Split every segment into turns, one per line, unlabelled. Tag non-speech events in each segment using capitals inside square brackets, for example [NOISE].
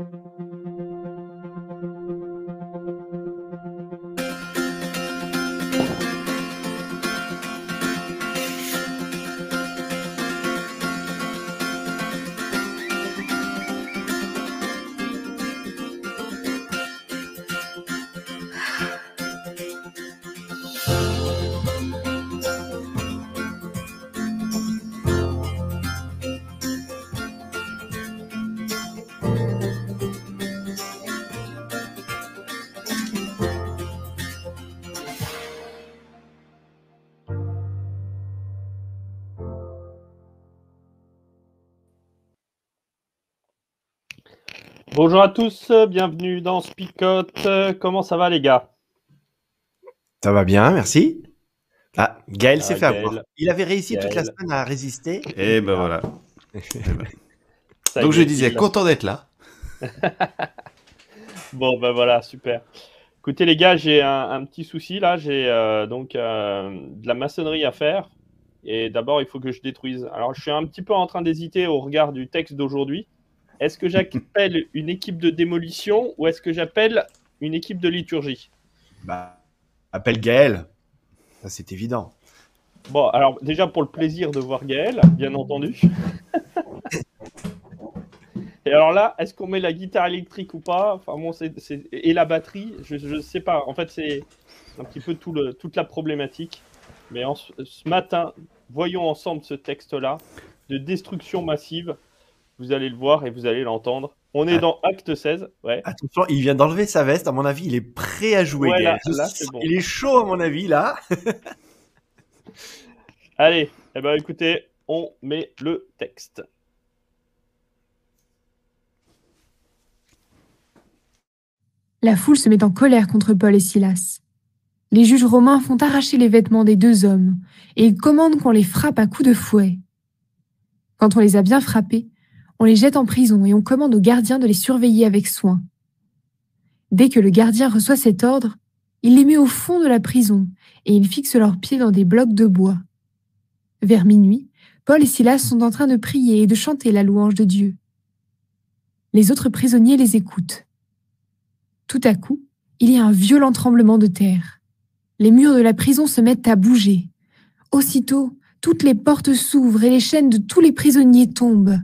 Música Bonjour à tous, bienvenue dans Spicote. Comment ça va les gars?
Ça va bien, merci. Ah, Gaël s'est fait avoir. Il avait réussi toute la semaine à résister.
Et ben voilà. [LAUGHS] Donc je disais, content d'être là. [LAUGHS]
bon ben voilà, super. Écoutez les gars, j'ai un, petit souci là. J'ai euh, donc euh, de la maçonnerie à faire. Et d'abord, il faut que je détruise. Alors je suis un petit peu en train d'hésiter au regard du texte d'aujourd'hui. Est-ce que j'appelle une équipe de démolition ou est-ce que j'appelle une équipe de liturgie?
Bah, appelle Gaël. Ça, c'est évident.
Bon, alors déjà pour le plaisir de voir Gaël, bien entendu. [LAUGHS] Et alors là, est-ce qu'on met la guitare électrique ou pas? Enfin bon, c'est, et la batterie, je ne sais pas. En fait, c'est un petit peu tout le, toute la problématique. Mais ce matin, voyons ensemble ce texte-là de destruction massive vous allez le voir et vous allez l'entendre. On est ah. dans Acte 16. Ouais.
Attention, il vient d'enlever sa veste. À mon avis, il est prêt à jouer. Il est chaud, à mon avis, là. [LAUGHS]
allez, eh ben, écoutez, on met le texte.
La foule se met en colère contre Paul et Silas. Les juges romains font arracher les vêtements des deux hommes et ils commandent qu'on les frappe à coups de fouet. Quand on les a bien frappés, on les jette en prison et on commande au gardien de les surveiller avec soin. Dès que le gardien reçoit cet ordre, il les met au fond de la prison et il fixe leurs pieds dans des blocs de bois. Vers minuit, Paul et Silas sont en train de prier et de chanter la louange de Dieu. Les autres prisonniers les écoutent. Tout à coup, il y a un violent tremblement de terre. Les murs de la prison se mettent à bouger. Aussitôt, toutes les portes s'ouvrent et les chaînes de tous les prisonniers tombent.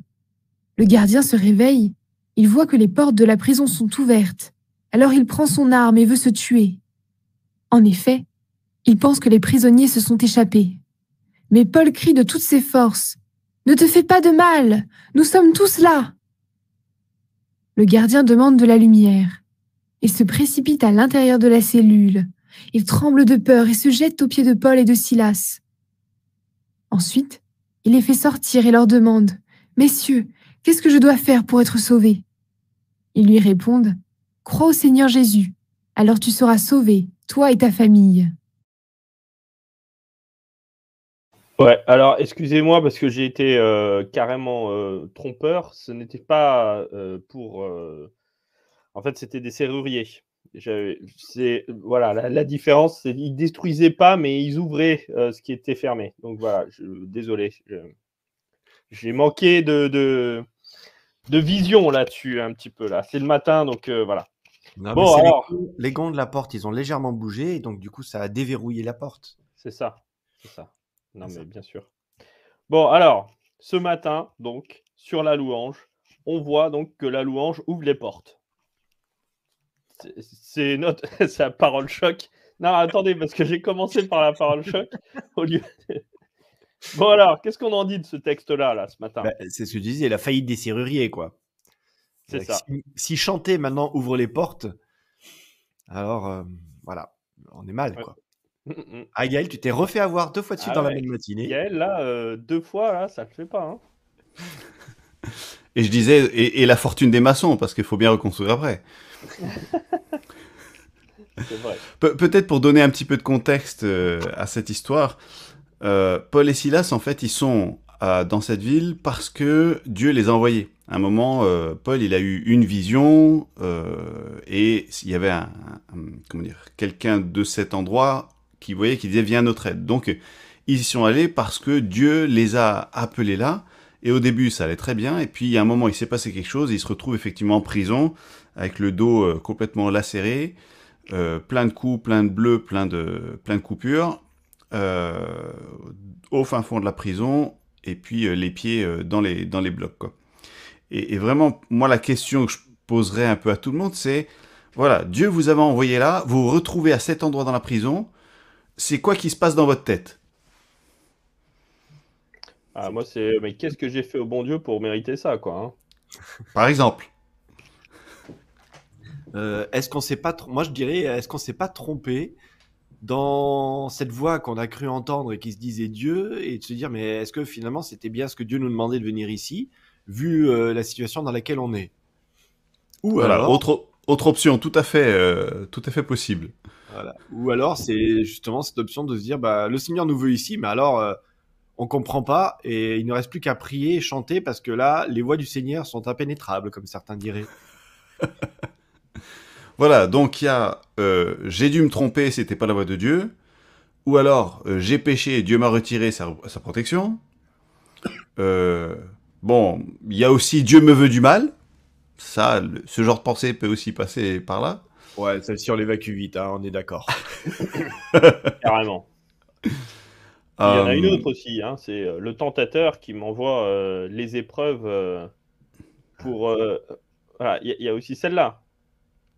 Le gardien se réveille, il voit que les portes de la prison sont ouvertes, alors il prend son arme et veut se tuer. En effet, il pense que les prisonniers se sont échappés. Mais Paul crie de toutes ses forces. Ne te fais pas de mal, nous sommes tous là. Le gardien demande de la lumière. Il se précipite à l'intérieur de la cellule. Il tremble de peur et se jette aux pieds de Paul et de Silas. Ensuite, il les fait sortir et leur demande Messieurs, Qu'est-ce que je dois faire pour être sauvé Ils lui répondent Crois au Seigneur Jésus, alors tu seras sauvé, toi et ta famille.
Ouais, alors excusez-moi parce que j'ai été euh, carrément euh, trompeur. Ce n'était pas euh, pour. En fait, c'était des serruriers. Voilà la, différence, c'est ils détruisaient pas, mais ils ouvraient ce qui était fermé. Donc voilà, désolé, j'ai manqué de vision là-dessus, un petit peu là. C'est le matin, donc euh, voilà.
bon, alors... les, gonds de la porte, ils ont légèrement bougé, et donc du coup, ça a déverrouillé la porte.
C'est ça, c'est ça. Non, mais bien sûr. Bon, alors, ce matin, donc, sur la louange, on voit donc que la louange ouvre les portes. C'est notre, [LAUGHS] c'est la parole choc. Non, attendez, parce que j'ai commencé par la parole choc au lieu. Bon alors, qu'est-ce qu'on en dit de ce texte-là, là, ce matin?
Bah, C'est ce que je disais, la faillite des serruriers, quoi.
C'est ça.
Si, chanter maintenant ouvre les portes, alors euh, voilà, on est mal, quoi. [LAUGHS] Mm, mm. Ah Gaël, tu t'es refait avoir deux fois de suite ah dans la même matinée.
Gaël, là, euh, deux fois, là, ça le fait pas. Hein.
et je disais, et, la fortune des maçons, parce qu'il faut bien reconstruire après. [LAUGHS] vrai. Peut-être pour donner un petit peu de contexte euh, à cette histoire, euh, Paul et Silas, en fait, ils sont euh, dans cette ville parce que Dieu les a envoyés. À un moment, euh, Paul, il a eu une vision et il y avait un, comment dire, quelqu'un de cet endroit qui voyait, qui disait viens à notre aide. Donc, ils y sont allés parce que Dieu les a appelés là Et au début, ça allait très bien. Et puis, a un moment, il s'est passé quelque chose. il se retrouve effectivement en prison, avec le dos complètement lacéré, plein de coups, plein de bleus, plein de, plein de coupures, euh, au fin fond de la prison, et puis les pieds dans, les, dans les blocs. Quoi. Et, et, vraiment, moi, la question que je poserais un peu à tout le monde, c'est, voilà, Dieu vous avait envoyé là, vous vous retrouvez à cet endroit dans la prison, c'est quoi qui se passe dans votre tête?
Ah, moi, c'est. Mais qu'est-ce que j'ai fait au bon Dieu pour mériter ça, quoi hein?
Par exemple.
Euh, est-ce qu'on s'est pas. Moi, je dirais, est-ce qu'on s'est pas trompé dans cette voix qu'on a cru entendre et qui se disait Dieu et de se dire, mais est-ce que finalement c'était bien ce que Dieu nous demandait de venir ici, vu euh, la situation dans laquelle on est?
Ou alors. Autre, autre option, tout à fait, euh, tout à fait possible.
Voilà. Ou alors, c'est justement cette option de se dire, bah, le Seigneur nous veut ici, mais alors on comprend pas et il ne reste plus qu'à prier et chanter parce que là, les voix du Seigneur sont impénétrables, comme certains diraient. [LAUGHS]
voilà, donc il y a euh, j'ai dû me tromper, c'était pas la voix de Dieu, ou alors euh, j'ai péché et Dieu m'a retiré sa, protection. Euh, bon, il y a aussi Dieu me veut du mal. Ça, ce genre de pensée peut aussi passer par là.
Ouais, celle-ci on l'évacue vite, hein, on est d'accord. [LAUGHS]
Carrément. Il y en a une euh, autre aussi, hein, c'est euh, le tentateur qui m'envoie euh, les épreuves pour. Voilà, il y, a aussi celle-là.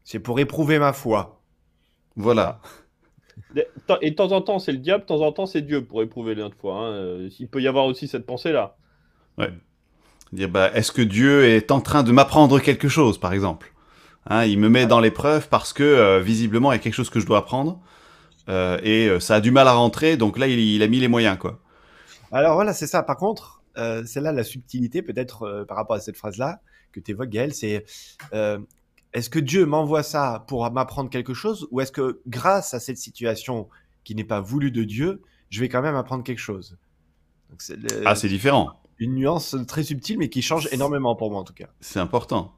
C'est pour éprouver ma foi.
Voilà.
Et de temps en temps, c'est le diable, de temps en temps, c'est Dieu pour éprouver notre foi. Hein. Il peut y avoir aussi cette pensée-là.
Ouais. Dire, bah, est-ce que Dieu est en train de m'apprendre quelque chose, par exemple? Hein, Il me met dans l'épreuve parce que, visiblement, il y a quelque chose que je dois apprendre. Euh, et euh, ça a du mal à rentrer, donc là, il, a mis les moyens, quoi.
Alors voilà, c'est ça. Par contre, euh, c'est là la subtilité, peut-être par rapport à cette phrase-là que tu évoques, Gaël, c'est est-ce que Dieu m'envoie ça pour m'apprendre quelque chose, ou est-ce que grâce à cette situation qui n'est pas voulue de Dieu, je vais quand même apprendre quelque chose?
Ah, c'est différent.
Une nuance très subtile, mais qui change énormément pour moi en tout cas.
C'est important.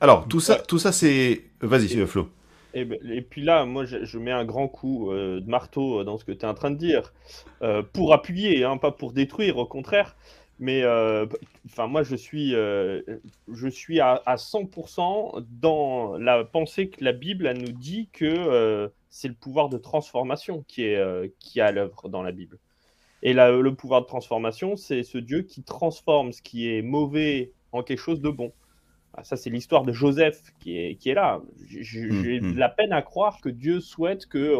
Alors, tout ça, tout ça c'est. Vas-y, Flo.
Ben, et, puis là, moi, je, mets un grand coup euh, de marteau dans ce que tu es en train de dire, euh, pour appuyer, hein, pas pour détruire, au contraire. Mais euh, enfin, moi, je suis, je suis à, 100% dans la pensée que la Bible elle nous dit que c'est le pouvoir de transformation qui est, qui est à l'œuvre dans la Bible. Et le pouvoir de transformation, c'est ce Dieu qui transforme ce qui est mauvais en quelque chose de bon. Ah, ça, c'est l'histoire de Joseph qui est, qui est là. J'ai mmh, mmh. la peine à croire que Dieu souhaite que,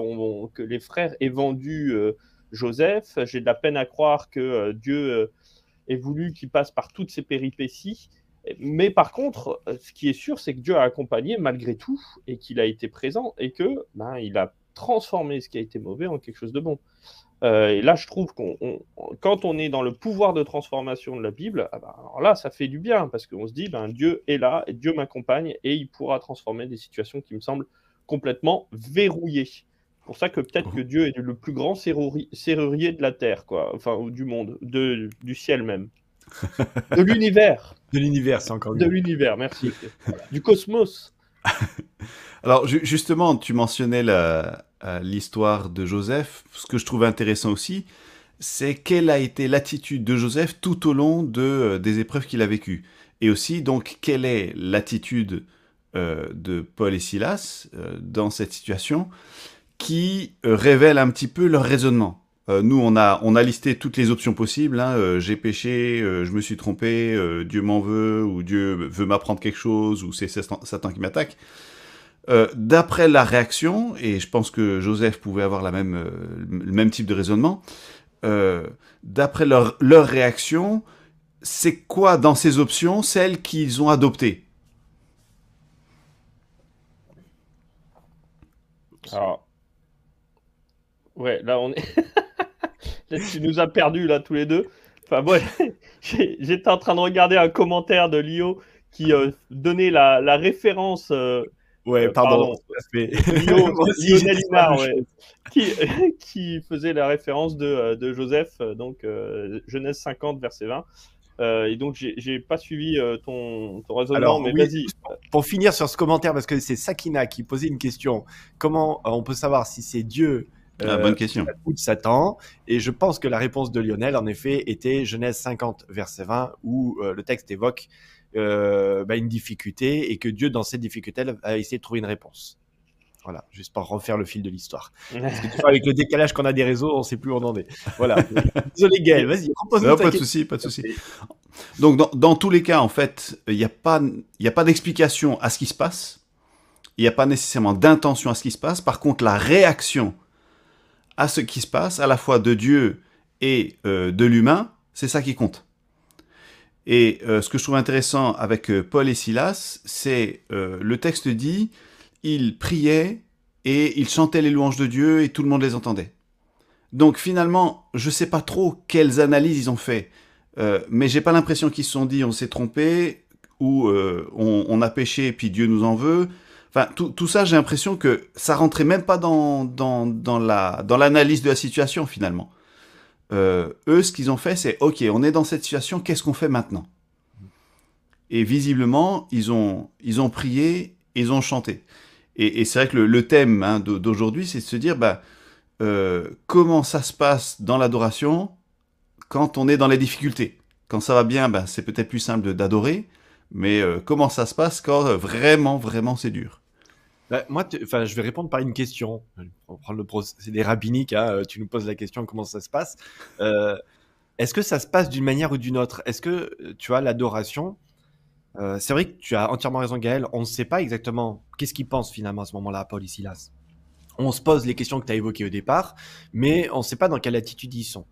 que les frères aient vendu euh, Joseph. J'ai de la peine à croire que euh, Dieu euh, ait voulu qu'il passe par toutes ces péripéties. Mais par contre, ce qui est sûr, c'est que Dieu a accompagné malgré tout et qu'il a été présent et que ben, il a transformé ce qui a été mauvais en quelque chose de bon. Euh, et là, je trouve qu'on, quand on est dans le pouvoir de transformation de la Bible, ah ben, alors là, ça fait du bien parce qu'on se dit, ben, Dieu est là, et Dieu m'accompagne et il pourra transformer des situations qui me semblent complètement verrouillées. C'est pour ça que peut-être que Dieu est le plus grand serrurier de la terre, quoi, enfin, du monde, de, du ciel même, de [LAUGHS] l'univers.
De l'univers, c'est encore
De l'univers, merci. [LAUGHS] Du cosmos.
Alors justement, tu mentionnais l'histoire de Joseph. Ce que je trouve intéressant aussi, c'est quelle a été l'attitude de Joseph tout au long de, euh, des épreuves qu'il a vécues. Et aussi, donc, quelle est l'attitude euh, de Paul et Silas euh, dans cette situation? Qui révèle un petit peu leur raisonnement. nous, on a, on a listé toutes les options possibles. Hein, j'ai péché, je me suis trompé, Dieu m'en veut, ou Dieu veut m'apprendre quelque chose, ou c'est Satan qui m'attaque. Euh, d'après la réaction, et je pense que Joseph pouvait avoir la même, euh, le même type de raisonnement, euh, d'après leur, leur réaction, c'est quoi dans ces options celles qu'ils ont adoptées?
Alors, ouais, là on est. [LAUGHS] là, tu nous as perdu là tous les deux. Enfin, moi, [LAUGHS] j'étais en train de regarder un commentaire de Lio qui donnait la, la référence
Ouais, euh, pardon. [LAUGHS]
Lionel qui, faisait la référence de, euh, Joseph, euh, donc Genèse 50, verset 20. et donc, j'ai pas suivi ton, raisonnement, mais vas-y.
Pour finir sur ce commentaire, parce que c'est Sakina qui posait une question comment on peut savoir si c'est Dieu
Ah, bonne question.
Satan. Et je pense que la réponse de Lionel, en effet, était Genèse 50, verset 20, où le texte évoque bah, une difficulté et que Dieu, dans cette difficulté, a essayé de trouver une réponse. Voilà, juste pour refaire le fil de l'histoire. Parce que avec le décalage qu'on a des réseaux, on ne sait plus où on en est. Voilà. [LAUGHS] Désolé Gaël, vas-y,
repose-nous Pas de souci, pas de souci. Donc dans, dans, tous les cas, en fait, il n'y a pas, a pas d'explication à ce qui se passe. Il n'y a pas nécessairement d'intention à ce qui se passe. Par contre, la réaction à ce qui se passe, à la fois de Dieu et euh, de l'humain, c'est ça qui compte. Et euh, ce que je trouve intéressant avec euh, Paul et Silas, c'est le texte dit ils priaient et ils chantaient les louanges de Dieu et tout le monde les entendait. Donc finalement, je ne sais pas trop quelles analyses ils ont fait, mais j'ai pas l'impression qu'ils se sont dit on s'est trompé ou euh, on, a péché et puis Dieu nous en veut. Enfin, tout, ça, j'ai l'impression que ça rentrait même pas dans, dans, la, dans l'analyse de la situation finalement. Euh, eux, ce qu'ils ont fait, c'est ok, on est dans cette situation, qu'est-ce qu'on fait maintenant? Et visiblement, ils ont, ils ont prié, ils ont chanté. Et, c'est vrai que le, thème hein, d'aujourd'hui, c'est de se dire bah, euh, comment ça se passe dans l'adoration quand on est dans les difficultés? Quand ça va bien, bah, c'est peut-être plus simple d'adorer, mais euh, comment ça se passe quand vraiment, vraiment c'est dur?
Bah, moi, enfin, je vais répondre par une question. On va prendre le. Hein, tu nous poses la question comment ça se passe. Est-ce que ça se passe d'une manière ou d'une autre? Est-ce que tu as l'adoration euh, c'est vrai que tu as entièrement raison, Gaël. On ne sait pas exactement qu'est-ce qu'ils pensent finalement à ce moment-là, Paul et Silas. On se pose les questions que tu as évoquées au départ, mais on ne sait pas dans quelle attitude ils sont.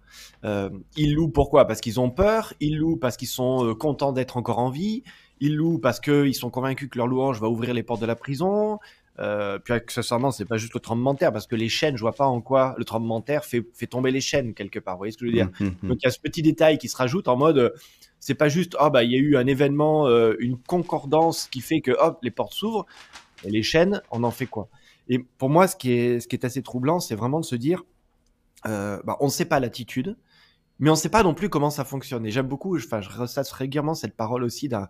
Euh, ils louent pourquoi? Parce qu'ils ont peur, ils louent parce qu'ils sont euh, contents d'être encore en vie, ils louent parce qu'ils sont convaincus que leur louange va ouvrir les portes de la prison, euh, puis accessoirement, c'est pas juste le tremblement de terre, parce que les chaînes, je vois pas en quoi le tremblement de terre fait, fait tomber les chaînes quelque part. Vous voyez ce que je veux dire? Mmh, mmh, mmh. Donc il y a ce petit détail qui se rajoute en mode, c'est pas juste, ah bah il y a eu un événement, euh, une concordance qui fait que hop les portes s'ouvrent, et les chaînes, on en fait quoi? Et pour moi, ce qui est, ce qui est assez troublant, c'est vraiment de se dire, euh, bah, on ne sait pas l'attitude, mais on ne sait pas non plus comment ça fonctionne. Et j'aime beaucoup, enfin, je ressasse régulièrement cette parole aussi d'un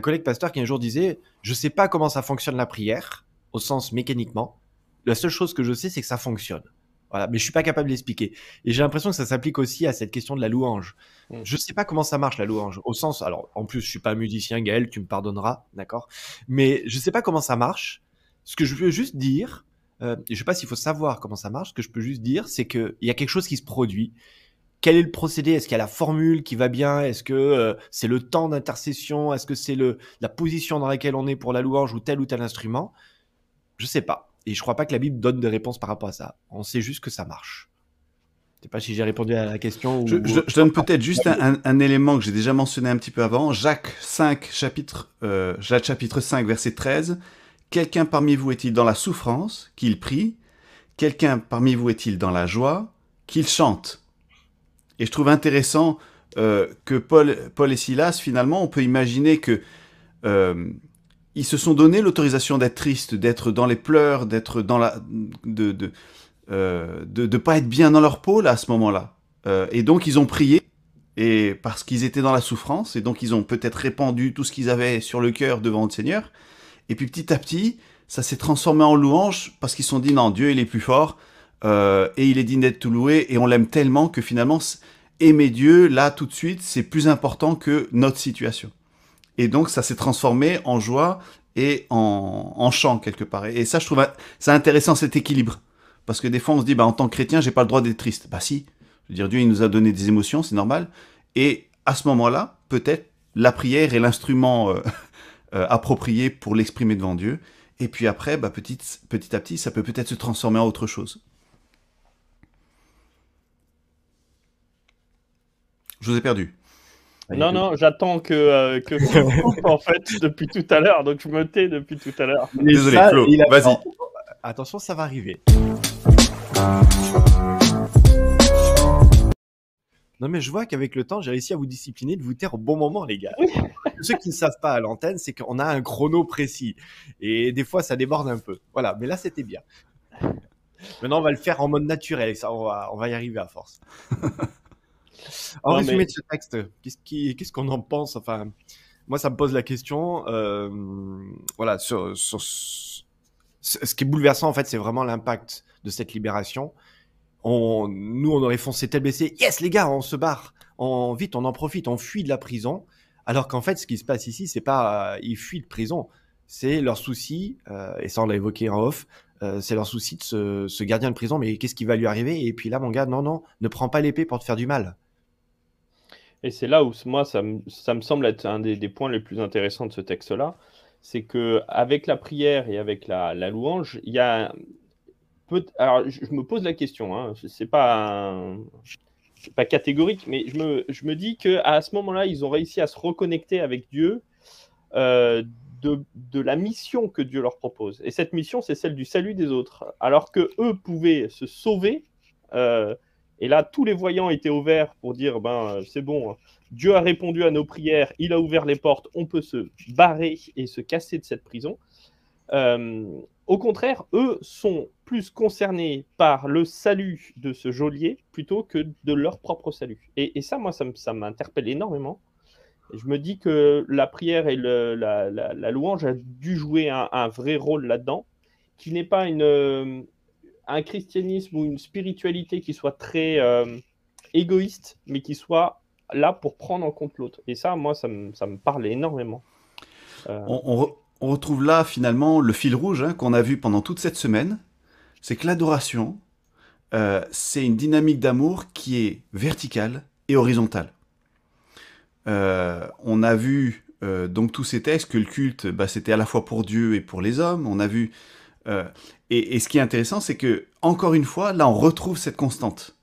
collègue pasteur qui un jour disait, je sais pas comment ça fonctionne la prière, au sens mécaniquement. La seule chose que je sais, c'est que ça fonctionne. Voilà, mais je suis pas capable d'expliquer. Et j'ai l'impression que ça s'applique aussi à cette question de la louange. Je mm. Je sais pas comment ça marche la louange. Au sens, alors en plus je suis pas musicien, Gaël, tu me pardonneras, d'accord? Mais je sais pas comment ça marche. Ce que je veux juste dire, euh, je sais pas s'il faut savoir comment ça marche. Ce que je peux juste dire, c'est que il y a quelque chose qui se produit. Quel est le procédé? Est-ce qu'il y a la formule qui va bien? Est-ce que euh, c'est le temps d'intercession? Est-ce que c'est le la position dans laquelle on est pour la louange ou tel ou tel instrument? Je sais pas. Et je crois pas que la Bible donne des réponses par rapport à ça. On sait juste que ça marche. Je sais pas si j'ai répondu à la question.
Je, donne peut-être juste un, élément que j'ai déjà mentionné un petit peu avant. Jacques 5, chapitre, euh, Jacques chapitre 5, verset 13. Quelqu'un parmi vous est-il dans la souffrance Qu'il prie? Quelqu'un parmi vous est-il dans la joie Qu'il chante? Et je trouve intéressant euh, que Paul, Paul et Silas, finalement, on peut imaginer que euh, ils se sont donné l'autorisation d'être tristes, d'être dans les pleurs, d'être dans la, de de, euh, de, pas être bien dans leur peau là à ce moment-là. Euh, et donc ils ont prié et parce qu'ils étaient dans la souffrance et donc ils ont peut-être répandu tout ce qu'ils avaient sur le cœur devant le Seigneur. Et puis petit à petit, ça s'est transformé en louange parce qu'ils se sont dit non Dieu il est plus fort euh, et il est digne d'être tout loué et on l'aime tellement que finalement aimer Dieu là tout de suite c'est plus important que notre situation. Et donc, ça s'est transformé en joie et en, chant quelque part. Et ça, je trouve c'est intéressant cet équilibre. Parce que des fois, on se dit, bah, en tant que chrétien, j'ai pas le droit d'être triste. Bah si. Je veux dire, Dieu, il nous a donné des émotions, c'est normal. Et à ce moment-là, peut-être, la prière est l'instrument euh, [LAUGHS] euh, approprié pour l'exprimer devant Dieu. Et puis après, bah, petit à petit, ça peut peut-être se transformer en autre chose. Je vous ai perdu.
Non, non, j'attends que, euh, que [LAUGHS] en fait depuis tout à l'heure, donc je me tais depuis tout à l'heure.
Désolé, Flo, vas-y.
Attention, ça va arriver. Non, mais je vois qu'avec le temps, j'ai réussi à vous discipliner de vous taire au bon moment, les gars. Ceux qui ne savent pas à l'antenne, c'est qu'on a un chrono précis. Et des fois, ça déborde un peu. Voilà, mais là, c'était bien. Maintenant, on va le faire en mode naturel. Ça, on va, on va y arriver à force. [LAUGHS] En résumé de ce texte, qu'est-ce qu'on en pense? Enfin, moi, ça me pose la question. Euh, voilà, sur, ce qui est bouleversant, en fait, c'est vraiment l'impact de cette libération. on, nous, on aurait foncé tel baissé. Yes, les gars, on se barre. On, vite, on en profite, on fuit de la prison. Alors qu'en fait, ce qui se passe ici, c'est pas, euh, ils fuient de prison. C'est leur souci, euh, et ça on l'a évoqué en off, euh, c'est leur souci de ce, ce, gardien de prison, mais qu'est-ce qui va lui arriver? Et puis là, mon gars, non, non, ne prends pas l'épée pour te faire du mal.
Et c'est là où, moi, ça me, ça me, semble être un des, points les plus intéressants de ce texte-là, c'est que avec la prière et avec la, louange, il y a alors, je, me pose la question, hein, c'est pas, pas catégorique, mais je me, je me dis qu'à ce moment-là, ils ont réussi à se reconnecter avec Dieu euh, de, de, la mission que Dieu leur propose. Et cette mission, c'est celle du salut des autres. Alors que eux pouvaient se sauver, euh, et là, tous les voyants étaient ouverts pour dire ben, c'est bon, Dieu a répondu à nos prières, il a ouvert les portes, on peut se barrer et se casser de cette prison. Euh, au contraire, eux sont plus concernés par le salut de ce geôlier plutôt que de leur propre salut. Et, ça, moi, ça m'interpelle énormément. je me dis que la prière et la, louange a dû jouer un, vrai rôle là-dedans, qui n'est pas une, euh, un christianisme ou une spiritualité qui soit très euh, égoïste, mais qui soit là pour prendre en compte l'autre. Et ça, moi, ça me, ça me parle énormément.
Euh, on, retrouve là finalement le fil rouge hein, qu'on a vu pendant toute cette semaine, c'est que l'adoration, euh, c'est une dynamique d'amour qui est verticale et horizontale. On a vu donc tous ces textes que le culte, bah, c'était à la fois pour Dieu et pour les hommes. On a vu et, et, ce qui est intéressant, c'est que encore une fois, là, on retrouve cette constante.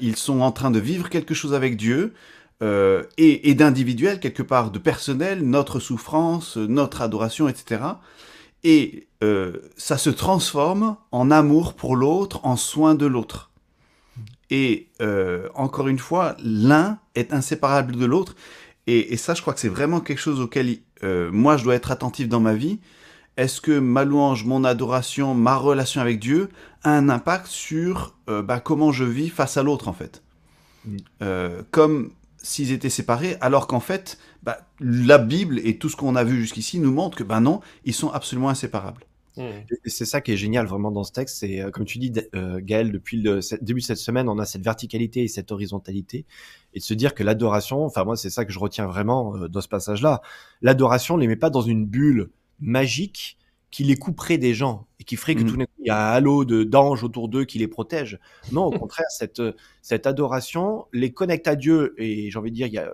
ils sont en train de vivre quelque chose avec Dieu. Euh, et, d'individuel, quelque part, de personnel, notre souffrance, notre adoration, etc. Et euh, ça se transforme en amour pour l'autre, en soin de l'autre. Et euh, encore une fois, l'un est inséparable de l'autre. Et, et, ça, je crois que c'est vraiment quelque chose auquel euh, moi, je dois être attentif dans ma vie. Est-ce que ma louange, mon adoration, ma relation avec Dieu a un impact sur euh, bah, comment je vis face à l'autre, en fait? Mm. Comme s'ils étaient séparés, alors qu'en fait, bah, la Bible et tout ce qu'on a vu jusqu'ici nous montrent que ben non, ils sont absolument inséparables.
Mmh. C'est ça qui est génial vraiment dans ce texte, c'est euh, comme tu dis euh, Gaël, depuis le début de cette semaine, on a cette verticalité et cette horizontalité, et de se dire que l'adoration, enfin moi c'est ça que je retiens vraiment euh, dans ce passage-là, l'adoration ne les met pas dans une bulle magique qui les couperait des gens et qui ferait que mmh. tout d'un coup il y a un halo de d'anges autour d'eux qui les protège. Non, au [LAUGHS] contraire, cette cette adoration les connecte à Dieu et j'ai envie de dire il y a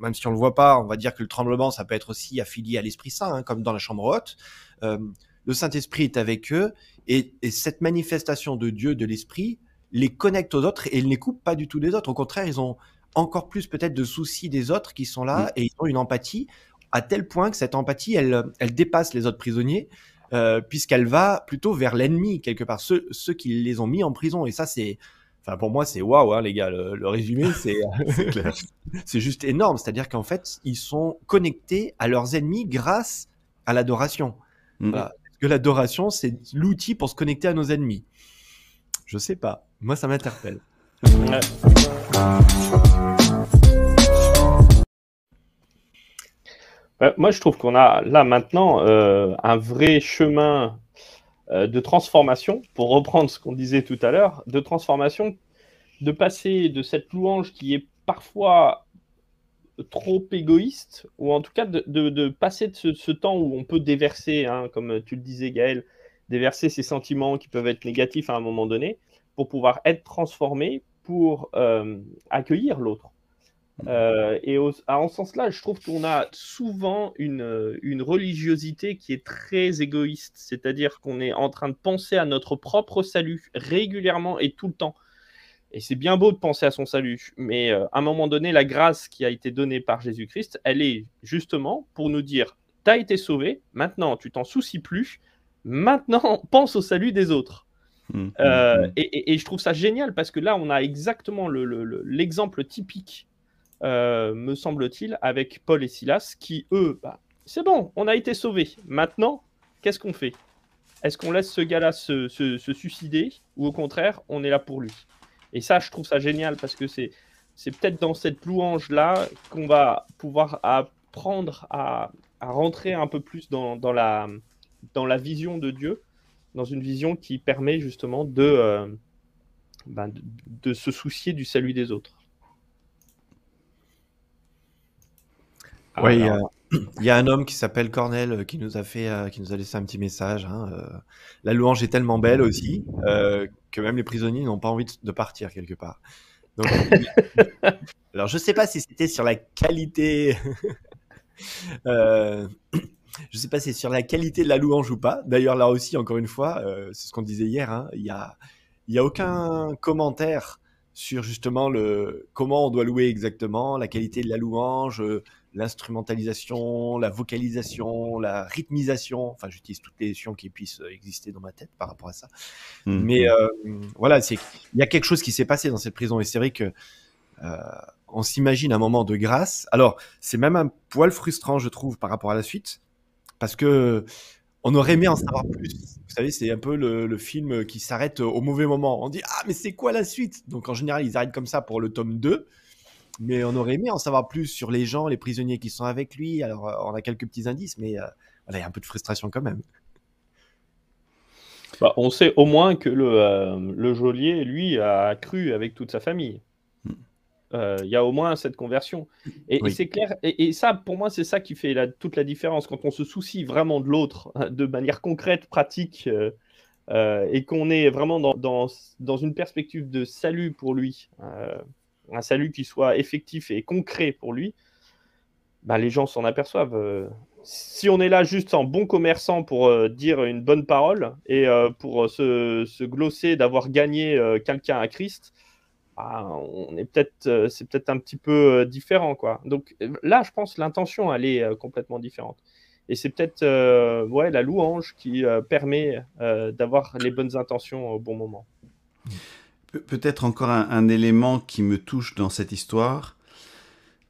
même si on le voit pas, on va dire que le tremblement ça peut être aussi affilié à l'Esprit Saint, hein, comme dans la chambre haute. Euh, le Saint Esprit est avec eux et, et cette manifestation de Dieu, de l'Esprit, les connecte aux autres et ne les coupe pas du tout des autres. Au contraire, ils ont encore plus peut-être de soucis des autres qui sont là mmh. et ils ont une empathie à tel point que cette empathie, elle, elle dépasse les autres prisonniers, euh, puisqu'elle va plutôt vers l'ennemi, quelque part, ceux, ceux qui les ont mis en prison. Et ça, c'est, enfin, pour moi, c'est waouh, hein, les gars, le, résumé, [LAUGHS] c'est, [LAUGHS] c'est juste énorme. C'est-à-dire qu'en fait, ils sont connectés à leurs ennemis grâce à l'adoration. Mm. Parce que l'adoration, c'est l'outil pour se connecter à nos ennemis. Je sais pas. Moi, ça m'interpelle.
Moi, je trouve qu'on a là maintenant euh, un vrai chemin euh, de transformation, pour reprendre ce qu'on disait tout à l'heure, de transformation, de passer de cette louange qui est parfois trop égoïste, ou en tout cas de, passer de ce, temps où on peut déverser, hein, comme tu le disais Gaël, déverser ses sentiments qui peuvent être négatifs à un moment donné, pour pouvoir être transformé, pour accueillir l'autre. Euh, et en ce sens-là, je trouve qu'on a souvent une, une, religiosité qui est très égoïste, c'est-à-dire qu'on est en train de penser à notre propre salut régulièrement et tout le temps. Et c'est bien beau de penser à son salut, mais euh, à un moment donné, la grâce qui a été donnée par Jésus-Christ, elle est justement pour nous dire, t'as été sauvé, maintenant tu t'en soucies plus, maintenant [LAUGHS] pense au salut des autres. Mmh, euh, mmh, mmh. Et, et, je trouve ça génial parce que là, on a exactement l'exemple le, typique euh, me semble-t-il, avec Paul et Silas, qui, eux, bah, c'est bon, on a été sauvés. Maintenant, qu'est-ce qu'on fait? Est-ce qu'on laisse ce gars-là se, suicider ou au contraire, on est là pour lui? Et ça, je trouve ça génial parce que c'est, c'est peut-être dans cette louange-là qu'on va pouvoir apprendre à, rentrer un peu plus dans, la, dans la vision de Dieu, dans une vision qui permet justement de, euh, ben, de, de se soucier du salut des autres.
Oui, il y a- [CLEARS THROAT] il y, a un homme qui s'appelle Cornel euh, qui nous a fait, euh, qui nous a laissé un petit message. hein, euh, la louange est tellement belle aussi euh, que même les prisonniers n'ont pas envie de, de partir quelque part. Donc, [LAUGHS] alors je sais pas si c'était sur la qualité, [LAUGHS] euh, [CLEARS THROAT] je sais pas si c'est sur la qualité de la louange ou pas. D'ailleurs là aussi, encore une fois, euh, c'est ce qu'on disait hier. hein, Il y a, il y a aucun commentaire sur justement le comment on doit louer exactement, la qualité de la louange, euh, l'instrumentalisation, la vocalisation, la rythmisation. Enfin, j'utilise toutes les notions qui puissent euh, exister dans ma tête par rapport à ça.
Mm.
Mais euh, voilà, c'est il y a quelque chose qui s'est passé dans cette prison et c'est vrai que euh, on s'imagine un moment de grâce. Alors, c'est même un poil frustrant, je trouve, par rapport à la suite, parce que on aurait aimé en savoir plus. Vous savez, c'est un peu le, le film qui s'arrête au mauvais moment. On dit ah mais c'est quoi la suite? Donc en général, ils arrêtent comme ça pour le tome 2. Mais on aurait aimé en savoir plus sur les gens, les prisonniers qui sont avec lui. Alors, euh, on a quelques petits indices, mais euh, voilà, il y a un peu de frustration quand même.
Bah, on sait au moins que le, euh, le geôlier, lui, a cru avec toute sa famille.
Mm.
Euh, Il y a au moins cette conversion. Et, c'est clair, et, et ça, pour moi, c'est ça qui fait la- toute la différence. Quand on se soucie vraiment de l'autre, de manière concrète, pratique, et qu'on est vraiment dans, dans, dans une perspective de salut pour lui, euh, un salut qui soit effectif et concret pour lui, bah, les gens s'en aperçoivent. euh. si on est là juste en bon commerçant pour euh, dire une bonne parole et euh, pour se, se glosser d'avoir gagné quelqu'un à Christ, ah, on est peut-être, c'est peut-être un petit peu différent, quoi. Donc là, je pense l'intention, elle est complètement différente. Et c'est peut-être ouais, la louange qui permet d'avoir les bonnes intentions au bon moment.
Pe- Peut-être encore un, élément qui me touche dans cette histoire,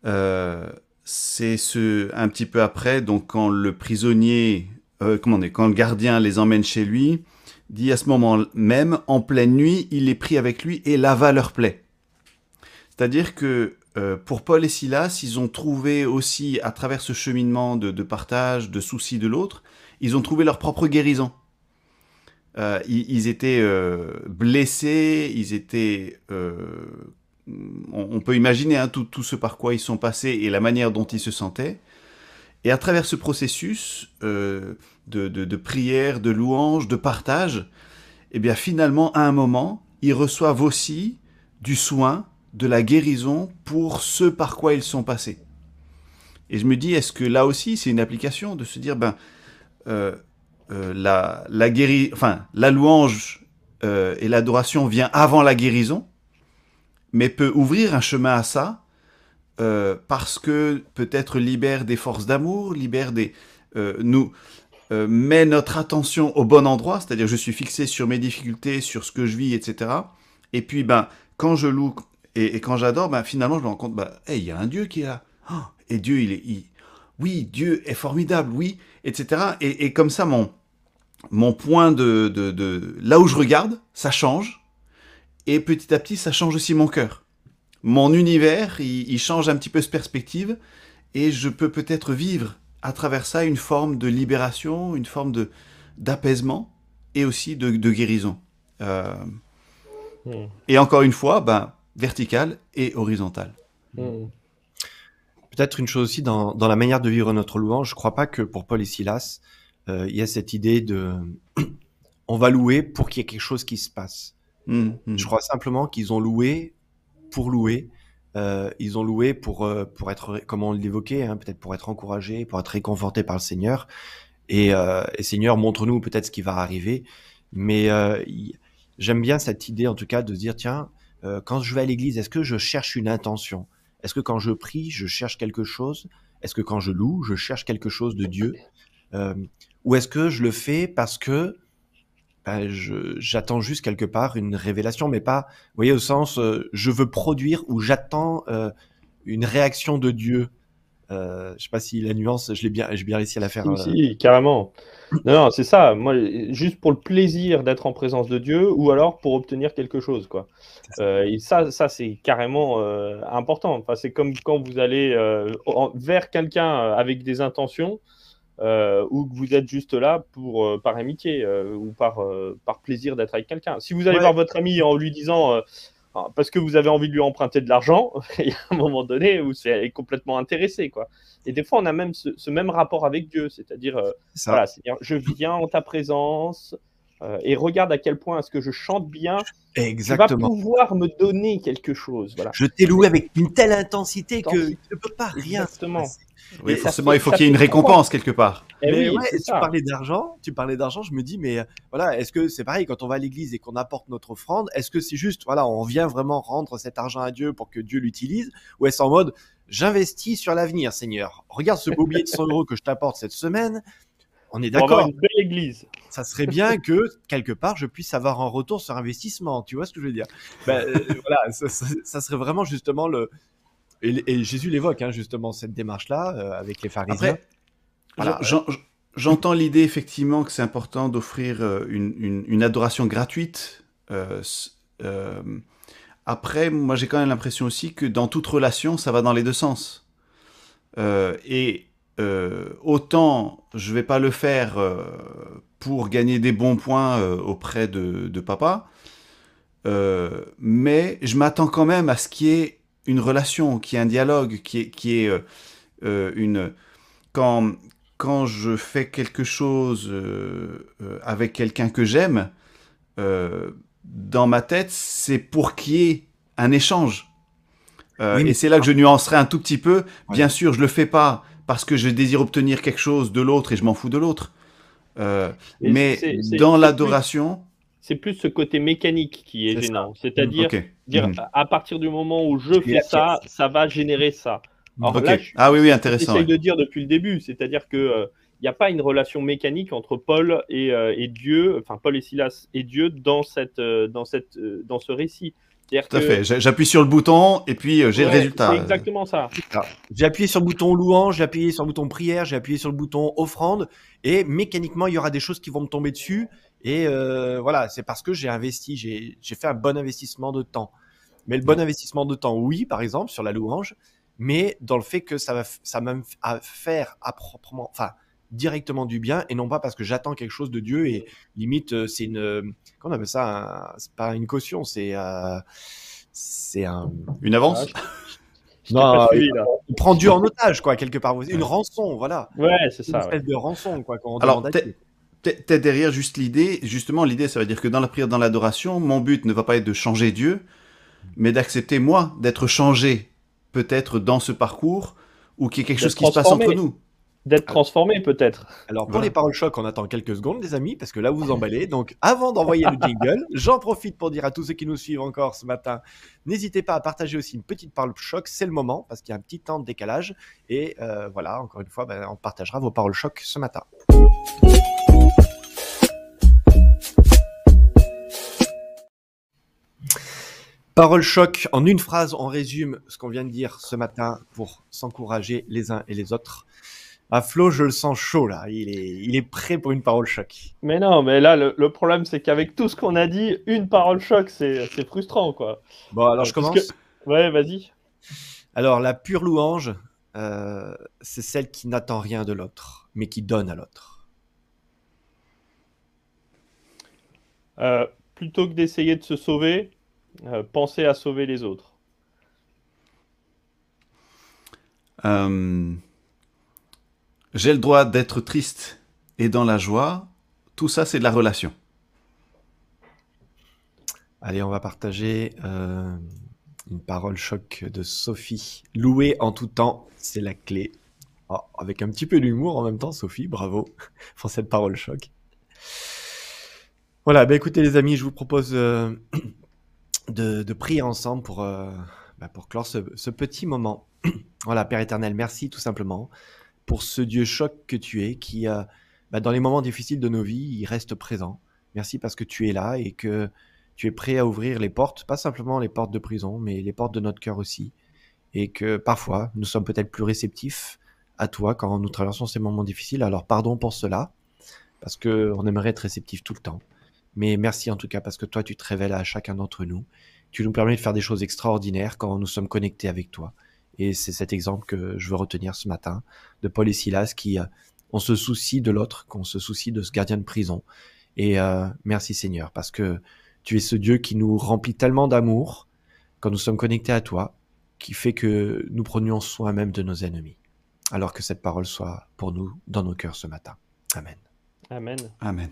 euh, c'est ce un petit peu après, donc quand le prisonnier, euh, comment on dit, quand le gardien les emmène chez lui, dit à ce moment même, en pleine nuit, il les prit avec lui et lava leurs plaies. C'est-à-dire que euh, pour Paul et Silas, ils ont trouvé aussi, à travers ce cheminement de, de partage, de souci de l'autre, ils ont trouvé leur propre guérison. Euh, ils, étaient euh, blessés, ils étaient... euh, on, peut imaginer hein, tout, ce par quoi ils sont passés et la manière dont ils se sentaient. Et à travers ce processus de, de, de prière, de louange, de partage, eh bien finalement, à un moment, ils reçoivent aussi du soin, de la guérison pour ce par quoi ils sont passés. Et je me dis, est-ce que là aussi, c'est une application de se dire, ben, euh, la, la, enfin, la louange euh, et l'adoration vient avant la guérison, mais peut ouvrir un chemin à ça, euh, parce que peut-être libère des forces d'amour, libère des... nous met notre attention au bon endroit, c'est-à-dire je suis fixé sur mes difficultés, sur ce que je vis, etc. Et puis, ben, quand je loue et, et quand j'adore, ben, finalement, je me rends compte, ben, il y a un Dieu qui est là. Oh, et Dieu, il est... Oui, Dieu est formidable, oui, etc. Et, et comme ça, mon, mon point de, de, de... Là où je regarde, ça change. Et petit à petit, ça change aussi mon cœur. Mon univers, il, il change un petit peu de perspective. Et je peux peut-être vivre à travers ça une forme de libération, une forme de d'apaisement et aussi de, de guérison. Euh,
Hmm.
et encore une fois, ben, vertical et horizontal.
Hmm.
Peut-être une chose aussi dans, dans la manière de vivre notre louange, je crois pas que pour Paul et Silas, euh, il y a cette idée de [CLEARS THROAT] on va louer pour qu'il y ait quelque chose qui se passe.
Mm, mm.
Je crois simplement qu'ils ont loué pour louer. Euh, ils ont loué pour euh, pour être, comme on l'évoquait, hein, peut-être pour être encouragés, pour être réconfortés par le Seigneur. Et, euh, et Seigneur, montre-nous peut-être ce qui va arriver. Mais j'aime bien cette idée, en tout cas, de se dire tiens, quand je vais à l'église, est-ce que je cherche une intention? Est-ce que quand je prie, je cherche quelque chose? Est-ce que quand je loue, je cherche quelque chose de Dieu? Euh, Ou est-ce que je le fais parce que ben, j'attends juste quelque part une révélation, mais pas, vous voyez, au sens, euh, je veux produire ou j'attends euh, une réaction de Dieu? Euh, je sais pas si la nuance, je l'ai bien, j'ai bien réussi à la faire.
Si,
euh,
si, carrément. Non, non, c'est ça. Moi, juste pour le plaisir d'être en présence de Dieu, ou alors pour obtenir quelque chose, quoi. Euh, et ça, ça c'est carrément euh, important. Enfin, c'est comme quand vous allez en- vers quelqu'un avec des intentions. ou que vous êtes juste là pour par amitié ou par, par plaisir d'être avec quelqu'un. Si vous allez
Ouais.
voir votre ami en lui disant parce que vous avez envie de lui emprunter de l'argent, [LAUGHS] il y a un moment donné où c'est complètement intéressé quoi. Et des fois on a même ce, ce même rapport avec Dieu, c'est-à-dire euh, voilà, c'est-à-dire je viens en ta présence euh, et regarde à quel point est-ce que je chante bien, tu vas
Exactement.
pouvoir me donner quelque chose, voilà.
Je t'ai loué avec une telle intensité que tu ne peux pas rien.
Exactement.
Oui,
Et
forcément,
fait-
il faut qu'il y ait une récompense quelque part.
Eh
Mais
oui,
ouais, tu parlais d'argent, tu parlais d'argent, je me dis, mais voilà, est-ce que c'est pareil quand on va à l'église et qu'on apporte notre offrande, est-ce que c'est juste, voilà, on vient vraiment rendre cet argent à Dieu pour que Dieu l'utilise, ou est-ce en mode, j'investis sur l'avenir, Seigneur? Regarde ce beau billet de 100 euros que je t'apporte cette semaine. On est d'accord.
une belle église.
Ça serait bien que quelque part je puisse avoir un retour sur investissement. Tu vois ce que je veux dire? Ben, euh, Voilà, ça, ça- ça serait vraiment justement le. Et, et Jésus l'évoque hein, justement cette démarche-là euh, avec les pharisiens.
Après,
Voilà.
j'entends l'idée effectivement que c'est important d'offrir euh, une, une- une adoration gratuite. euh, après, moi j'ai quand même l'impression aussi que dans toute relation, ça va dans les deux sens. Et autant je vais pas le faire pour gagner des bons points auprès de, de papa, euh, mais je m'attends quand même à ce qu'il y ait une relation, qu'il y ait un dialogue, ait, qu'il y ait, euh, euh, une quand quand je fais quelque chose euh, avec quelqu'un que j'aime, euh, dans ma tête, c'est pour qu'il y ait un échange.
Oui,
et c'est là que je nuancerai un tout petit peu. Bien sûr, je le fais pas parce que je désire obtenir quelque chose de l'autre et je m'en fous de l'autre. Mais dans l'adoration,
C'est plus ce côté mécanique qui est, gênant. C'est-à-dire, dire
Mhm.
à partir du moment où je fais ça, ça va générer ça. Alors
Ok.
là, je-
Ah oui, oui,
J'essaye
intéressant. ouais.
de dire depuis le début, c'est-à-dire que euh, il n'y a pas une relation mécanique entre Paul et, euh, et Dieu, enfin Paul et Silas et Dieu dans cette euh, dans cette euh, dans ce récit.
Tout à
que-
fait. J'a- J'appuie sur le bouton et puis euh, j'ai
Ouais,
le résultat.
C'est exactement ça.
J'ai appuyé sur le bouton louange, j'ai appuyé sur le bouton prière, j'ai appuyé sur le bouton offrande, et mécaniquement, il y aura des choses qui vont me tomber dessus. Et euh, voilà, c'est parce que j'ai investi, j'ai fait un bon investissement de temps. Mais le bon investissement de temps, oui, par exemple, sur la louange, mais dans le fait que ça va, ça va me faire à proprement, enfin, directement du bien, et non pas parce que j'attends quelque chose de Dieu et limite, euh, c'est une, comment on appelle ça, un- c'est pas une caution, c'est, euh, c'est un,
Une avance
Ah, [LAUGHS]
Non,
suivi, là.
on prend Dieu en otage, quoi, quelque part. Une rançon, voilà.
Ouais, c'est
Une
ça. ouais.
espèce de rançon, quoi, qu'on
Alors,
demande à
t'es- derrière juste l'idée, justement l'idée ça veut dire que dans la prière, dans l'adoration, mon but ne va pas être de changer Dieu, mais d'accepter moi d'être changé peut-être dans ce parcours ou qu'il y ait quelque chose qui se passe entre nous.
D'être transformé peut-être.
Alors, pour
Voilà.
les paroles choc, on attend quelques secondes, les amis, parce que là, vous emballez. Donc, avant d'envoyer le jingle, j'en profite pour dire à tous ceux qui nous suivent encore ce matin, n'hésitez pas à partager aussi une petite parole choc. C'est le moment, parce qu'il y a un petit temps de décalage. Et euh, voilà, encore une fois, ben, on partagera vos paroles choc ce matin. Parole choc, en une phrase, on résume ce qu'on vient de dire ce matin pour s'encourager les uns et les autres. À Flo, je le sens chaud là, il est, il est prêt pour une parole choc.
Mais non, mais là le, le problème c'est qu'avec tout ce qu'on a dit, une parole choc, c'est frustrant quoi.
Bon, alors je
Parce
commence.
que- Ouais, vas-y.
Alors, la pure louange, euh, c'est celle qui n'attend rien de l'autre, mais qui donne à l'autre.
Euh, plutôt que d'essayer de se sauver, euh, pensez à sauver les autres.
Euh, J'ai le droit d'être triste et dans la joie. Tout ça, c'est de la relation.
Allez, on va partager euh, une parole choc de Sophie. Louer en tout temps, c'est la clé. Oh, avec un petit peu d'humour en même temps, Sophie, bravo [LAUGHS] pour cette parole choc. Voilà, bah écoutez les amis, je vous propose euh, [CLEARS THROAT] de, prier ensemble pour, euh, bah, pour clore ce, petit moment. [CLEARS THROAT] voilà, Père éternel, merci tout simplement pour ce Dieu choc que tu es, qui, euh, bah, dans les moments difficiles de nos vies, il reste présent. Merci parce que tu es là et que tu es prêt à ouvrir les portes, pas simplement les portes de prison, mais les portes de notre cœur aussi. Et que parfois, nous sommes peut-être plus réceptifs à toi quand nous traversons ces moments difficiles. Alors pardon pour cela, parce que on aimerait être réceptif tout le temps. Mais merci en tout cas parce que toi, tu te révèles à chacun d'entre nous. Tu nous permets de faire des choses extraordinaires quand nous sommes connectés avec toi. Et c'est cet exemple que je veux retenir ce matin de Paul et Silas qui, euh, on se soucie de l'autre, qu'on se soucie de ce gardien de prison. Et euh, merci Seigneur, parce que tu es ce Dieu qui nous remplit tellement d'amour quand nous sommes connectés à toi, qui fait que nous prenions soin même de nos ennemis. Alors que cette parole soit pour nous dans nos cœurs ce matin. Amen.
Amen.
Amen.